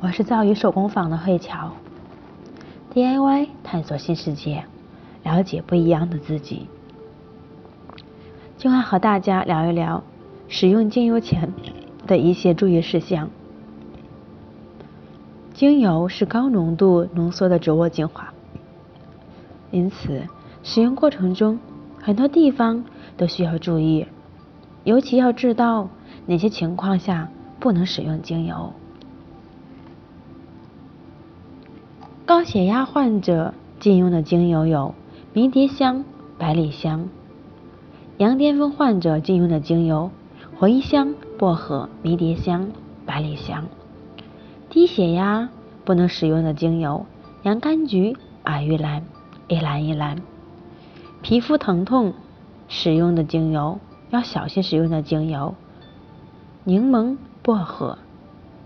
我是造语手工坊的慧乔，DIY 探索新世界，了解不一样的自己。今晚和大家聊一聊使用精油前的一些注意事项。精油是高浓度浓缩的植物精华，因此使用过程中很多地方都需要注意，尤其要知道哪些情况下不能使用精油。高血压患者禁用的精油有迷迭香、百里香；羊癫疯患者禁用的精油茴香、薄荷、迷迭香、百里香；低血压不能使用的精油洋甘菊、矮玉兰、一兰一兰；皮肤疼痛使用的精油要小心使用的精油。柠檬、薄荷、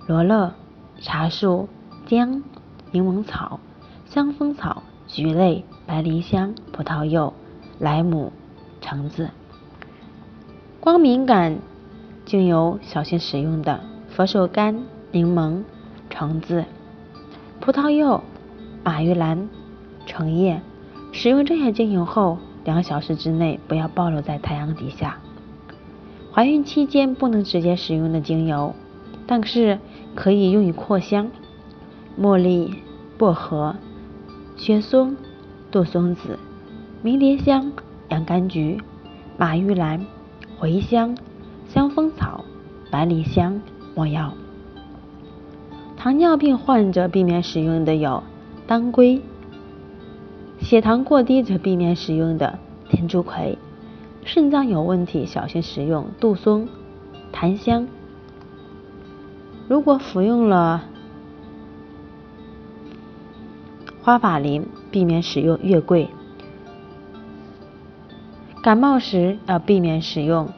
罗勒、茶树、姜。柠檬草、香蜂草、菊类、白梨香、葡萄柚、莱姆、橙子。光敏感精油小心使用的佛手柑、柠檬、橙子、葡萄柚、马玉兰、橙叶。使用这些精油后，两小时之内不要暴露在太阳底下。怀孕期间不能直接使用的精油，但是可以用于扩香。茉莉、薄荷、雪松、杜松子、迷迭香、洋甘菊、马玉兰、茴香、香蜂草、百里香、没药。糖尿病患者避免使用的有当归；血糖过低则避免使用的天竺葵；肾脏有问题小心使用杜松、檀香。如果服用了。花法林避免使用月桂，感冒时要避免使用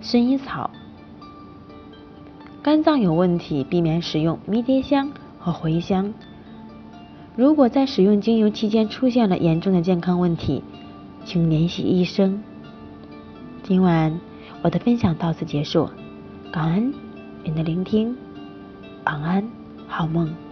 薰衣草，肝脏有问题避免使用迷迭香和茴香。如果在使用精油期间出现了严重的健康问题，请联系医生。今晚我的分享到此结束，感恩您的聆听，晚安，好梦。